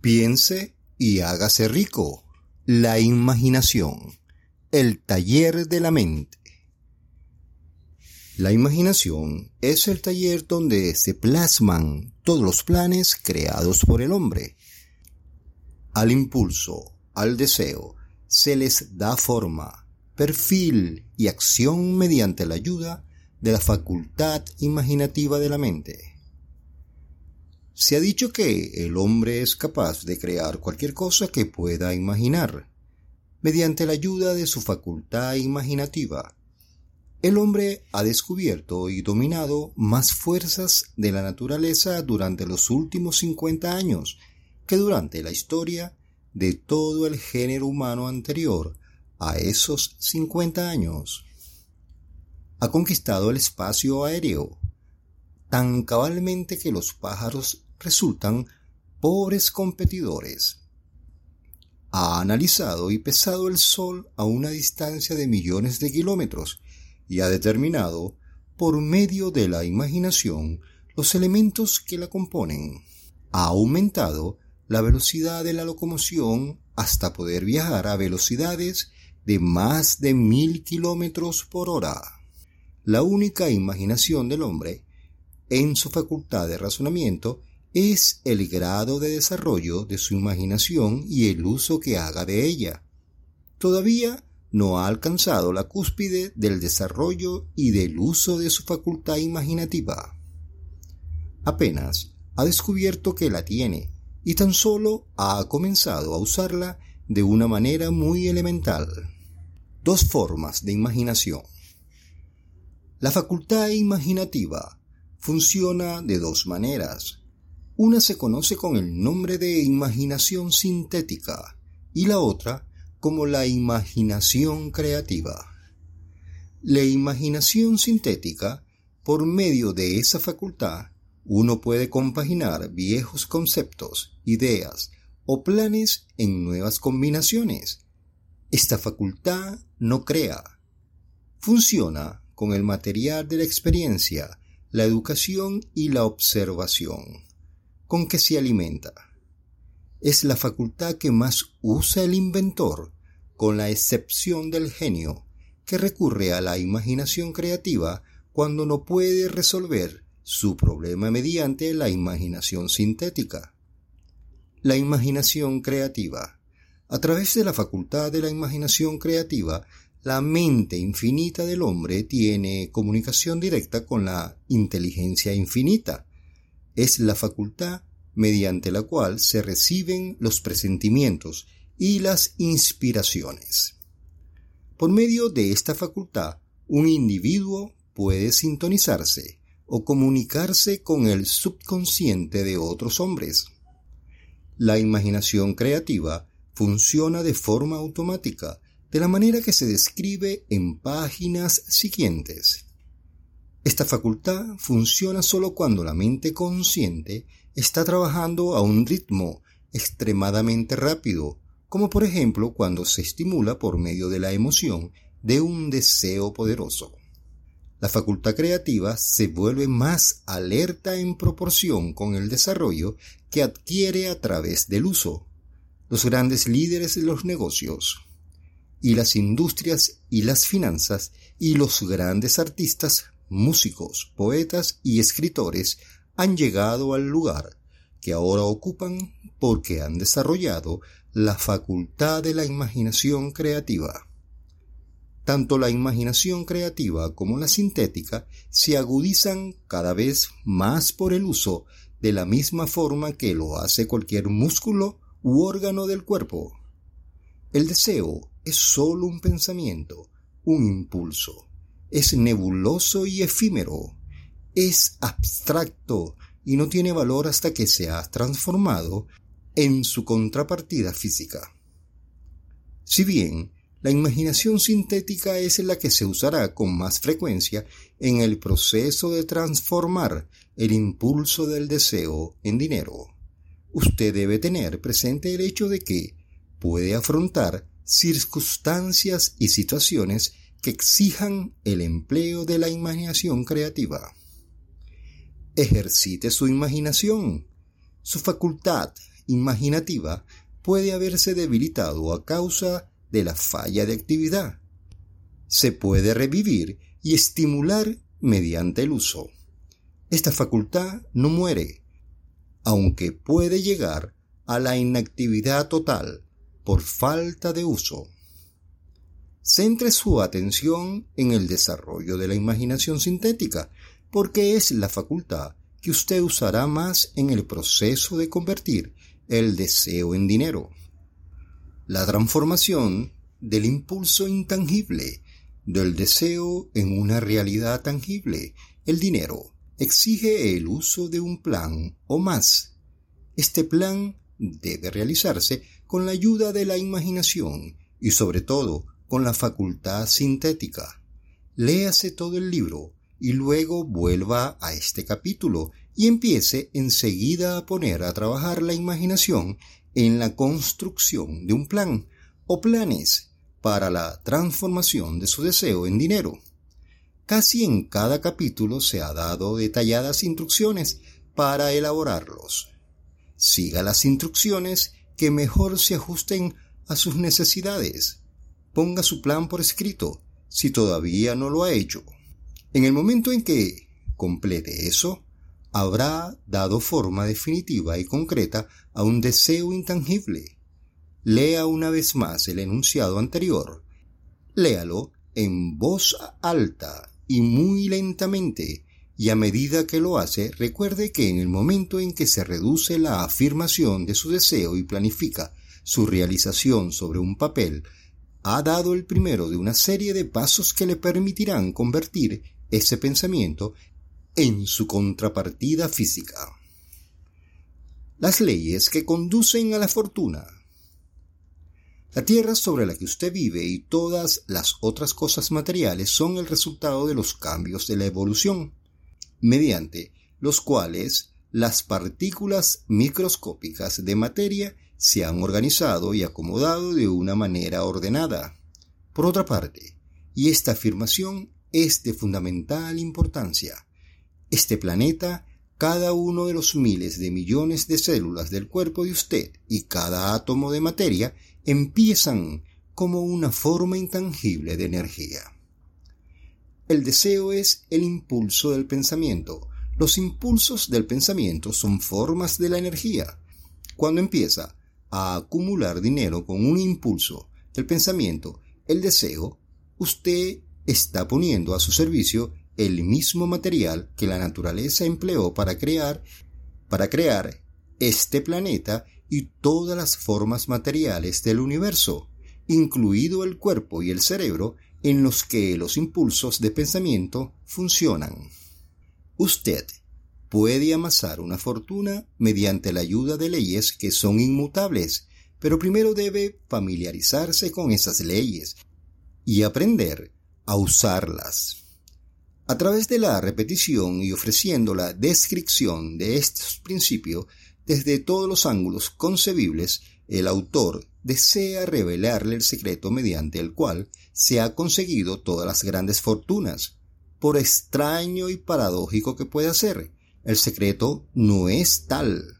Piense y hágase rico. La imaginación. El taller de la mente. La imaginación es el taller donde se plasman todos los planes creados por el hombre. Al impulso, al deseo, se les da forma, perfil y acción mediante la ayuda de la facultad imaginativa de la mente. Se ha dicho que el hombre es capaz de crear cualquier cosa que pueda imaginar, mediante la ayuda de su facultad imaginativa. El hombre ha descubierto y dominado más fuerzas de la naturaleza durante los últimos 50 años que durante la historia de todo el género humano anterior a esos 50 años. Ha conquistado el espacio aéreo, tan cabalmente que los pájaros resultan pobres competidores. Ha analizado y pesado el Sol a una distancia de millones de kilómetros y ha determinado, por medio de la imaginación, los elementos que la componen. Ha aumentado la velocidad de la locomoción hasta poder viajar a velocidades de más de mil kilómetros por hora. La única imaginación del hombre, en su facultad de razonamiento, es el grado de desarrollo de su imaginación y el uso que haga de ella. Todavía no ha alcanzado la cúspide del desarrollo y del uso de su facultad imaginativa. Apenas ha descubierto que la tiene y tan solo ha comenzado a usarla de una manera muy elemental. Dos formas de imaginación. La facultad imaginativa funciona de dos maneras. Una se conoce con el nombre de imaginación sintética y la otra como la imaginación creativa. La imaginación sintética, por medio de esa facultad, uno puede compaginar viejos conceptos, ideas o planes en nuevas combinaciones. Esta facultad no crea. Funciona con el material de la experiencia, la educación y la observación con que se alimenta. Es la facultad que más usa el inventor, con la excepción del genio, que recurre a la imaginación creativa cuando no puede resolver su problema mediante la imaginación sintética. La imaginación creativa. A través de la facultad de la imaginación creativa, la mente infinita del hombre tiene comunicación directa con la inteligencia infinita, es la facultad mediante la cual se reciben los presentimientos y las inspiraciones. Por medio de esta facultad, un individuo puede sintonizarse o comunicarse con el subconsciente de otros hombres. La imaginación creativa funciona de forma automática, de la manera que se describe en páginas siguientes. Esta facultad funciona solo cuando la mente consciente está trabajando a un ritmo extremadamente rápido, como por ejemplo cuando se estimula por medio de la emoción de un deseo poderoso. La facultad creativa se vuelve más alerta en proporción con el desarrollo que adquiere a través del uso. Los grandes líderes de los negocios y las industrias y las finanzas y los grandes artistas músicos, poetas y escritores han llegado al lugar que ahora ocupan porque han desarrollado la facultad de la imaginación creativa. Tanto la imaginación creativa como la sintética se agudizan cada vez más por el uso de la misma forma que lo hace cualquier músculo u órgano del cuerpo. El deseo es sólo un pensamiento, un impulso es nebuloso y efímero, es abstracto y no tiene valor hasta que se ha transformado en su contrapartida física. Si bien la imaginación sintética es la que se usará con más frecuencia en el proceso de transformar el impulso del deseo en dinero. Usted debe tener presente el hecho de que puede afrontar circunstancias y situaciones que exijan el empleo de la imaginación creativa. Ejercite su imaginación. Su facultad imaginativa puede haberse debilitado a causa de la falla de actividad. Se puede revivir y estimular mediante el uso. Esta facultad no muere, aunque puede llegar a la inactividad total por falta de uso. Centre su atención en el desarrollo de la imaginación sintética, porque es la facultad que usted usará más en el proceso de convertir el deseo en dinero. La transformación del impulso intangible del deseo en una realidad tangible, el dinero, exige el uso de un plan o más. Este plan debe realizarse con la ayuda de la imaginación y sobre todo con la facultad sintética. Léase todo el libro y luego vuelva a este capítulo y empiece enseguida a poner a trabajar la imaginación en la construcción de un plan o planes para la transformación de su deseo en dinero. Casi en cada capítulo se ha dado detalladas instrucciones para elaborarlos. Siga las instrucciones que mejor se ajusten a sus necesidades. Ponga su plan por escrito, si todavía no lo ha hecho. En el momento en que complete eso, habrá dado forma definitiva y concreta a un deseo intangible. Lea una vez más el enunciado anterior. Léalo en voz alta y muy lentamente, y a medida que lo hace, recuerde que en el momento en que se reduce la afirmación de su deseo y planifica su realización sobre un papel, ha dado el primero de una serie de pasos que le permitirán convertir ese pensamiento en su contrapartida física. Las leyes que conducen a la fortuna. La tierra sobre la que usted vive y todas las otras cosas materiales son el resultado de los cambios de la evolución, mediante los cuales las partículas microscópicas de materia se han organizado y acomodado de una manera ordenada. Por otra parte, y esta afirmación es de fundamental importancia, este planeta, cada uno de los miles de millones de células del cuerpo de usted y cada átomo de materia empiezan como una forma intangible de energía. El deseo es el impulso del pensamiento. Los impulsos del pensamiento son formas de la energía. Cuando empieza a acumular dinero con un impulso del pensamiento, el deseo, usted está poniendo a su servicio el mismo material que la naturaleza empleó para crear, para crear este planeta y todas las formas materiales del universo, incluido el cuerpo y el cerebro en los que los impulsos de pensamiento funcionan. Usted puede amasar una fortuna mediante la ayuda de leyes que son inmutables, pero primero debe familiarizarse con esas leyes y aprender a usarlas. A través de la repetición y ofreciendo la descripción de estos principios desde todos los ángulos concebibles, el autor desea revelarle el secreto mediante el cual se ha conseguido todas las grandes fortunas. Por extraño y paradójico que pueda ser, el secreto no es tal.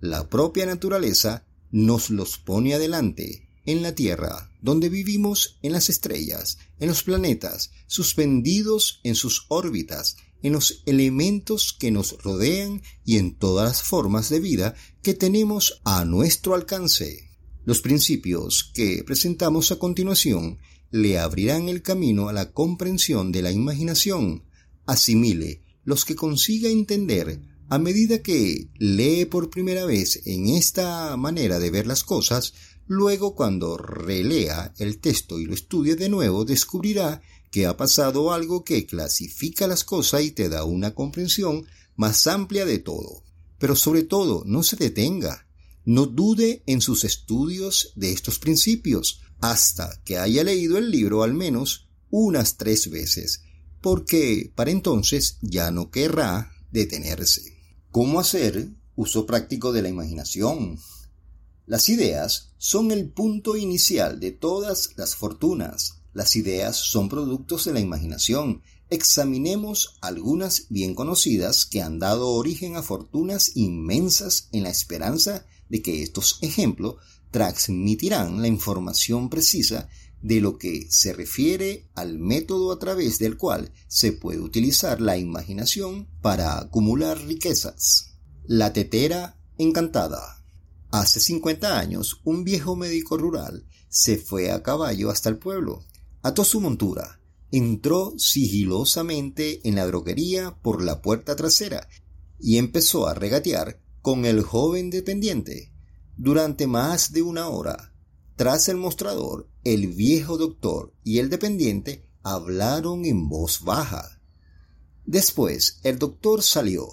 La propia naturaleza nos los pone adelante en la Tierra, donde vivimos en las estrellas, en los planetas, suspendidos en sus órbitas, en los elementos que nos rodean y en todas las formas de vida que tenemos a nuestro alcance. Los principios que presentamos a continuación le abrirán el camino a la comprensión de la imaginación. Asimile los que consiga entender a medida que lee por primera vez en esta manera de ver las cosas, Luego, cuando relea el texto y lo estudie de nuevo, descubrirá que ha pasado algo que clasifica las cosas y te da una comprensión más amplia de todo. Pero sobre todo, no se detenga. No dude en sus estudios de estos principios hasta que haya leído el libro al menos unas tres veces, porque para entonces ya no querrá detenerse. ¿Cómo hacer uso práctico de la imaginación? Las ideas son el punto inicial de todas las fortunas. Las ideas son productos de la imaginación. Examinemos algunas bien conocidas que han dado origen a fortunas inmensas en la esperanza de que estos ejemplos transmitirán la información precisa de lo que se refiere al método a través del cual se puede utilizar la imaginación para acumular riquezas. La tetera encantada. Hace 50 años, un viejo médico rural se fue a caballo hasta el pueblo, ató su montura, entró sigilosamente en la droguería por la puerta trasera y empezó a regatear con el joven dependiente. Durante más de una hora, tras el mostrador, el viejo doctor y el dependiente hablaron en voz baja. Después el doctor salió,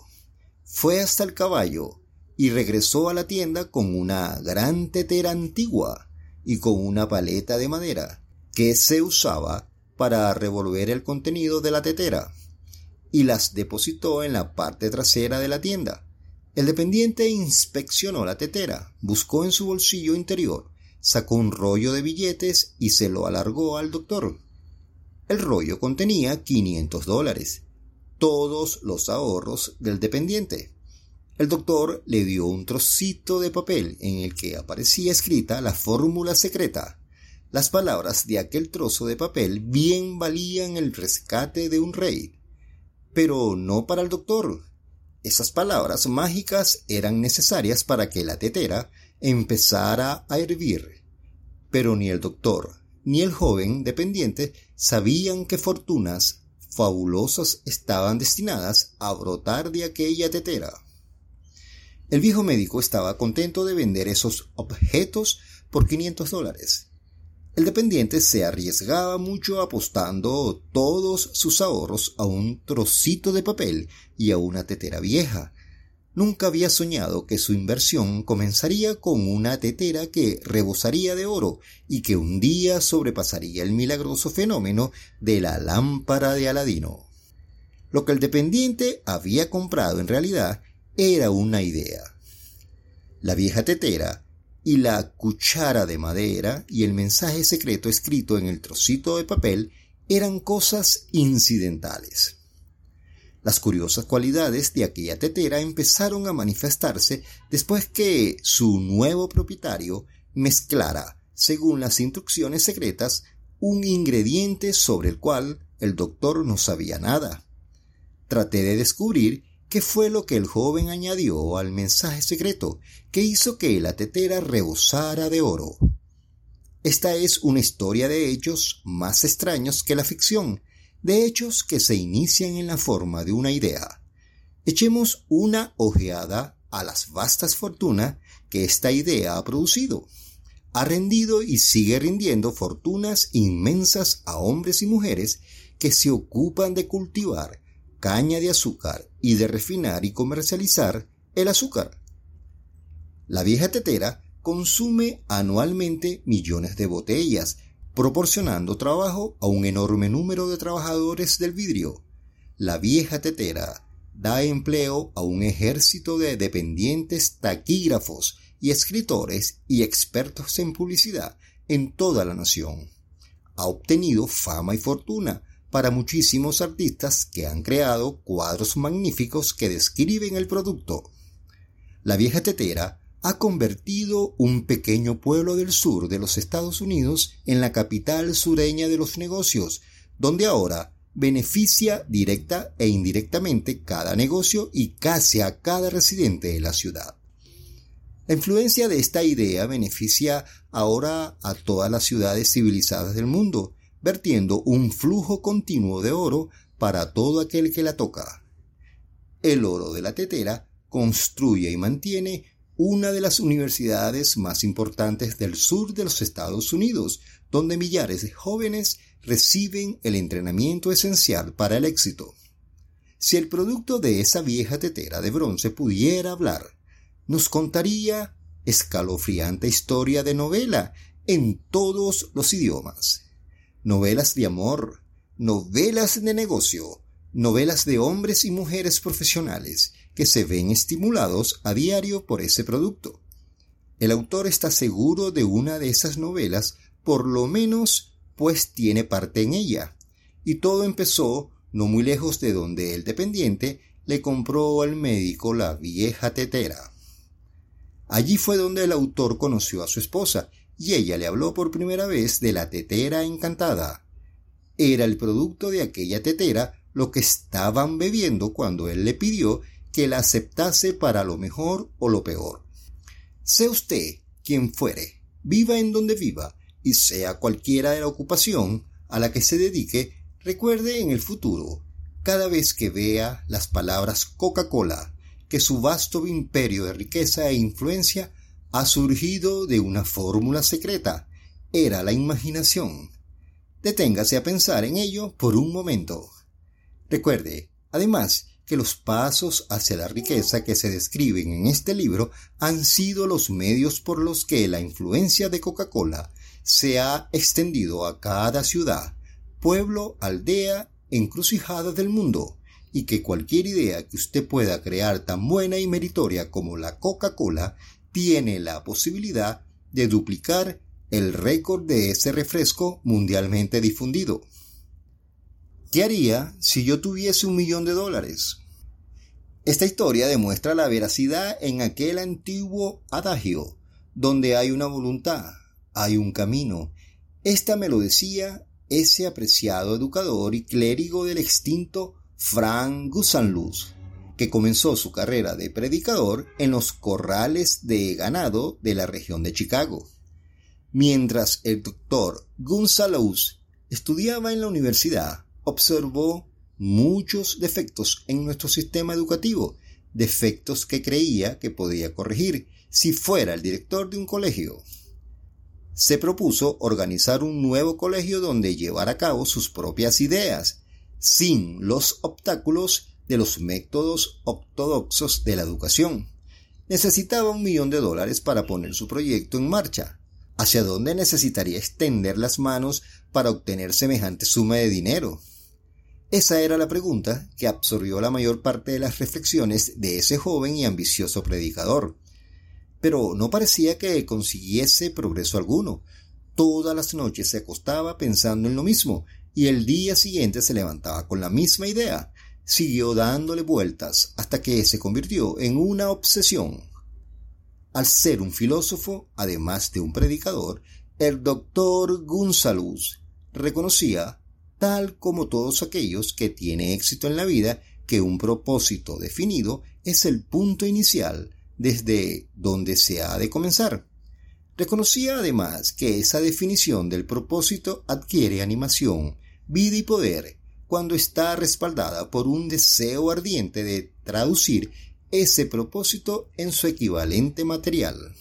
fue hasta el caballo y regresó a la tienda con una gran tetera antigua y con una paleta de madera que se usaba para revolver el contenido de la tetera y las depositó en la parte trasera de la tienda. El dependiente inspeccionó la tetera, buscó en su bolsillo interior sacó un rollo de billetes y se lo alargó al doctor. El rollo contenía 500 dólares, todos los ahorros del dependiente. El doctor le dio un trocito de papel en el que aparecía escrita la fórmula secreta. Las palabras de aquel trozo de papel bien valían el rescate de un rey. Pero no para el doctor. Esas palabras mágicas eran necesarias para que la tetera empezara a hervir. Pero ni el doctor ni el joven dependiente sabían qué fortunas fabulosas estaban destinadas a brotar de aquella tetera. El viejo médico estaba contento de vender esos objetos por 500 dólares. El dependiente se arriesgaba mucho apostando todos sus ahorros a un trocito de papel y a una tetera vieja, Nunca había soñado que su inversión comenzaría con una tetera que rebosaría de oro y que un día sobrepasaría el milagroso fenómeno de la lámpara de Aladino. Lo que el dependiente había comprado en realidad era una idea. La vieja tetera y la cuchara de madera y el mensaje secreto escrito en el trocito de papel eran cosas incidentales. Las curiosas cualidades de aquella tetera empezaron a manifestarse después que su nuevo propietario mezclara, según las instrucciones secretas, un ingrediente sobre el cual el doctor no sabía nada. Traté de descubrir qué fue lo que el joven añadió al mensaje secreto que hizo que la tetera rebosara de oro. Esta es una historia de hechos más extraños que la ficción, de hechos que se inician en la forma de una idea. Echemos una ojeada a las vastas fortunas que esta idea ha producido. Ha rendido y sigue rindiendo fortunas inmensas a hombres y mujeres que se ocupan de cultivar caña de azúcar y de refinar y comercializar el azúcar. La vieja tetera consume anualmente millones de botellas proporcionando trabajo a un enorme número de trabajadores del vidrio. La vieja tetera da empleo a un ejército de dependientes taquígrafos y escritores y expertos en publicidad en toda la nación. Ha obtenido fama y fortuna para muchísimos artistas que han creado cuadros magníficos que describen el producto. La vieja tetera ha convertido un pequeño pueblo del sur de los Estados Unidos en la capital sureña de los negocios, donde ahora beneficia directa e indirectamente cada negocio y casi a cada residente de la ciudad. La influencia de esta idea beneficia ahora a todas las ciudades civilizadas del mundo, vertiendo un flujo continuo de oro para todo aquel que la toca. El oro de la tetera construye y mantiene una de las universidades más importantes del sur de los Estados Unidos, donde millares de jóvenes reciben el entrenamiento esencial para el éxito. Si el producto de esa vieja tetera de bronce pudiera hablar, nos contaría escalofriante historia de novela en todos los idiomas. Novelas de amor, novelas de negocio, novelas de hombres y mujeres profesionales, que se ven estimulados a diario por ese producto. El autor está seguro de una de esas novelas, por lo menos, pues tiene parte en ella. Y todo empezó no muy lejos de donde el dependiente le compró al médico la vieja tetera. Allí fue donde el autor conoció a su esposa, y ella le habló por primera vez de la tetera encantada. Era el producto de aquella tetera lo que estaban bebiendo cuando él le pidió que la aceptase para lo mejor o lo peor. Sea usted quien fuere, viva en donde viva, y sea cualquiera de la ocupación a la que se dedique, recuerde en el futuro, cada vez que vea las palabras Coca-Cola, que su vasto imperio de riqueza e influencia ha surgido de una fórmula secreta. Era la imaginación. Deténgase a pensar en ello por un momento. Recuerde, además, que los pasos hacia la riqueza que se describen en este libro han sido los medios por los que la influencia de Coca-Cola se ha extendido a cada ciudad, pueblo, aldea, encrucijada del mundo, y que cualquier idea que usted pueda crear tan buena y meritoria como la Coca-Cola tiene la posibilidad de duplicar el récord de ese refresco mundialmente difundido. ¿Qué haría si yo tuviese un millón de dólares? Esta historia demuestra la veracidad en aquel antiguo adagio, donde hay una voluntad, hay un camino. Esta me lo decía ese apreciado educador y clérigo del extinto Frank Gusanluz, que comenzó su carrera de predicador en los corrales de ganado de la región de Chicago. Mientras el doctor Gunsalous estudiaba en la universidad, observó muchos defectos en nuestro sistema educativo, defectos que creía que podía corregir si fuera el director de un colegio. Se propuso organizar un nuevo colegio donde llevar a cabo sus propias ideas, sin los obstáculos de los métodos ortodoxos de la educación. Necesitaba un millón de dólares para poner su proyecto en marcha. ¿Hacia dónde necesitaría extender las manos para obtener semejante suma de dinero? Esa era la pregunta que absorbió la mayor parte de las reflexiones de ese joven y ambicioso predicador. Pero no parecía que consiguiese progreso alguno. Todas las noches se acostaba pensando en lo mismo, y el día siguiente se levantaba con la misma idea. Siguió dándole vueltas hasta que se convirtió en una obsesión. Al ser un filósofo, además de un predicador, el doctor Gunsalus reconocía tal como todos aquellos que tienen éxito en la vida, que un propósito definido es el punto inicial desde donde se ha de comenzar. Reconocía además que esa definición del propósito adquiere animación, vida y poder cuando está respaldada por un deseo ardiente de traducir ese propósito en su equivalente material.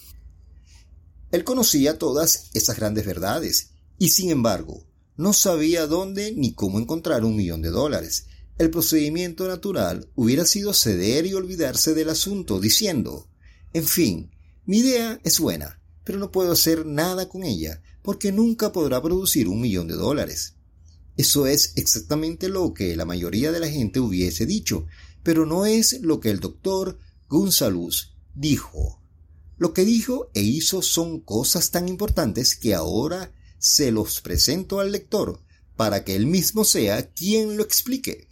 Él conocía todas esas grandes verdades y sin embargo no sabía dónde ni cómo encontrar un millón de dólares. El procedimiento natural hubiera sido ceder y olvidarse del asunto, diciendo, en fin, mi idea es buena, pero no puedo hacer nada con ella, porque nunca podrá producir un millón de dólares. Eso es exactamente lo que la mayoría de la gente hubiese dicho, pero no es lo que el doctor Gunsalus dijo. Lo que dijo e hizo son cosas tan importantes que ahora se los presento al lector para que él mismo sea quien lo explique.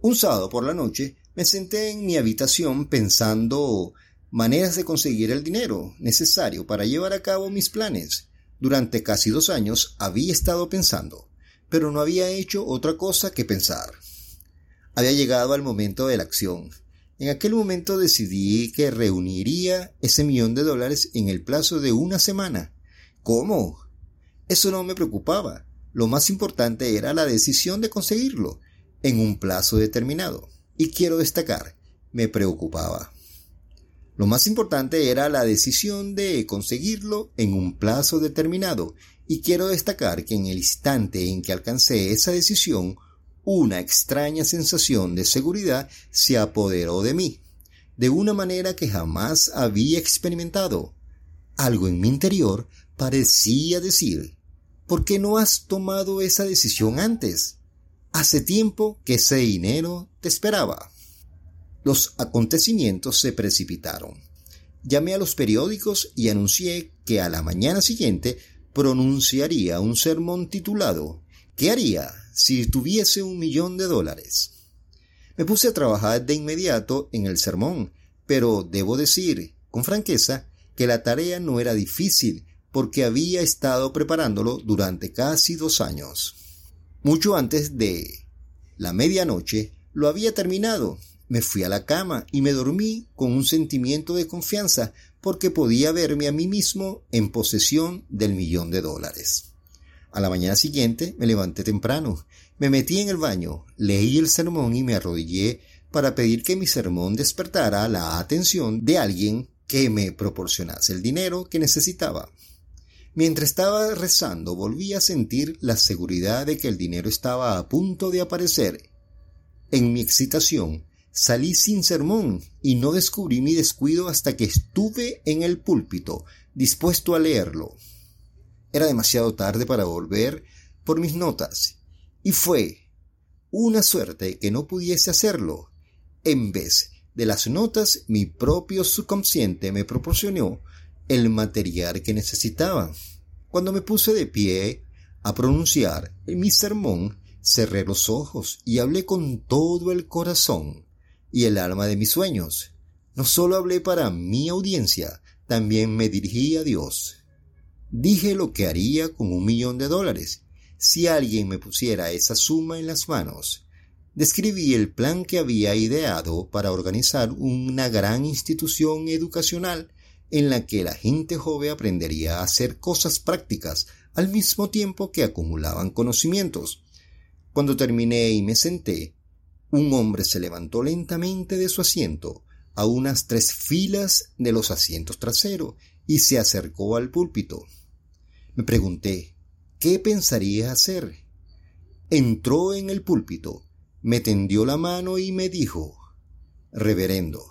Un sábado por la noche me senté en mi habitación pensando maneras de conseguir el dinero necesario para llevar a cabo mis planes. Durante casi dos años había estado pensando, pero no había hecho otra cosa que pensar. Había llegado al momento de la acción. En aquel momento decidí que reuniría ese millón de dólares en el plazo de una semana. ¿Cómo? Eso no me preocupaba. Lo más importante era la decisión de conseguirlo en un plazo determinado. Y quiero destacar, me preocupaba. Lo más importante era la decisión de conseguirlo en un plazo determinado. Y quiero destacar que en el instante en que alcancé esa decisión, una extraña sensación de seguridad se apoderó de mí, de una manera que jamás había experimentado. Algo en mi interior parecía decir, ¿Por qué no has tomado esa decisión antes? Hace tiempo que ese dinero te esperaba. Los acontecimientos se precipitaron. Llamé a los periódicos y anuncié que a la mañana siguiente pronunciaría un sermón titulado ¿Qué haría si tuviese un millón de dólares? Me puse a trabajar de inmediato en el sermón, pero debo decir con franqueza que la tarea no era difícil porque había estado preparándolo durante casi dos años. Mucho antes de la medianoche lo había terminado. Me fui a la cama y me dormí con un sentimiento de confianza porque podía verme a mí mismo en posesión del millón de dólares. A la mañana siguiente me levanté temprano, me metí en el baño, leí el sermón y me arrodillé para pedir que mi sermón despertara la atención de alguien que me proporcionase el dinero que necesitaba. Mientras estaba rezando volví a sentir la seguridad de que el dinero estaba a punto de aparecer. En mi excitación salí sin sermón y no descubrí mi descuido hasta que estuve en el púlpito, dispuesto a leerlo. Era demasiado tarde para volver por mis notas, y fue una suerte que no pudiese hacerlo. En vez de las notas, mi propio subconsciente me proporcionó el material que necesitaba. Cuando me puse de pie a pronunciar mi sermón, cerré los ojos y hablé con todo el corazón y el alma de mis sueños. No solo hablé para mi audiencia, también me dirigí a Dios. Dije lo que haría con un millón de dólares si alguien me pusiera esa suma en las manos. Describí el plan que había ideado para organizar una gran institución educacional en la que la gente joven aprendería a hacer cosas prácticas al mismo tiempo que acumulaban conocimientos. Cuando terminé y me senté, un hombre se levantó lentamente de su asiento a unas tres filas de los asientos traseros y se acercó al púlpito. Me pregunté, ¿qué pensaría hacer? Entró en el púlpito, me tendió la mano y me dijo, Reverendo,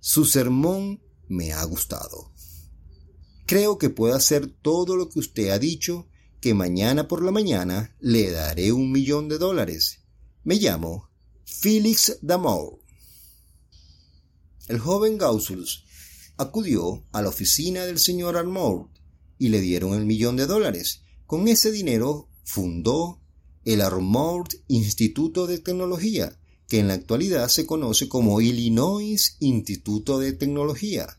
su sermón me ha gustado. Creo que puedo hacer todo lo que usted ha dicho, que mañana por la mañana le daré un millón de dólares. Me llamo Félix Damour. El joven Gausulus acudió a la oficina del señor Armour y le dieron el millón de dólares. Con ese dinero fundó el Armour Instituto de Tecnología, que en la actualidad se conoce como Illinois Instituto de Tecnología.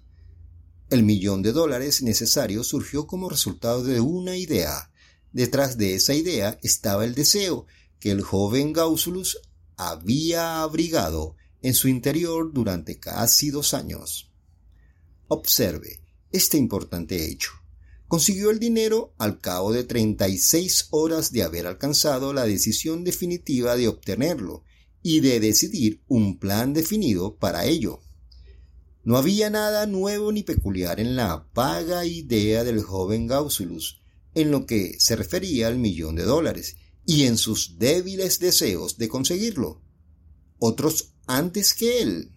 El millón de dólares necesario surgió como resultado de una idea. Detrás de esa idea estaba el deseo que el joven Gausulus había abrigado en su interior durante casi dos años. Observe este importante hecho. Consiguió el dinero al cabo de 36 horas de haber alcanzado la decisión definitiva de obtenerlo y de decidir un plan definido para ello. No había nada nuevo ni peculiar en la vaga idea del joven Gausulus en lo que se refería al millón de dólares y en sus débiles deseos de conseguirlo. Otros antes que él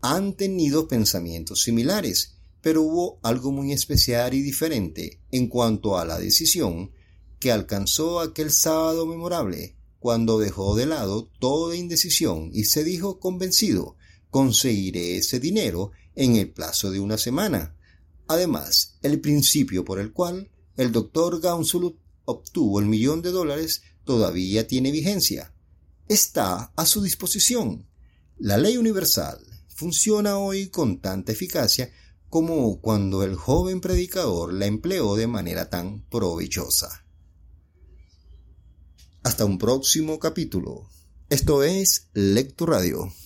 han tenido pensamientos similares, pero hubo algo muy especial y diferente en cuanto a la decisión que alcanzó aquel sábado memorable, cuando dejó de lado toda indecisión y se dijo convencido conseguiré ese dinero en el plazo de una semana. Además, el principio por el cual el doctor Gaunsulut obtuvo el millón de dólares todavía tiene vigencia. Está a su disposición. La ley universal funciona hoy con tanta eficacia como cuando el joven predicador la empleó de manera tan provechosa. Hasta un próximo capítulo. Esto es Lecto Radio.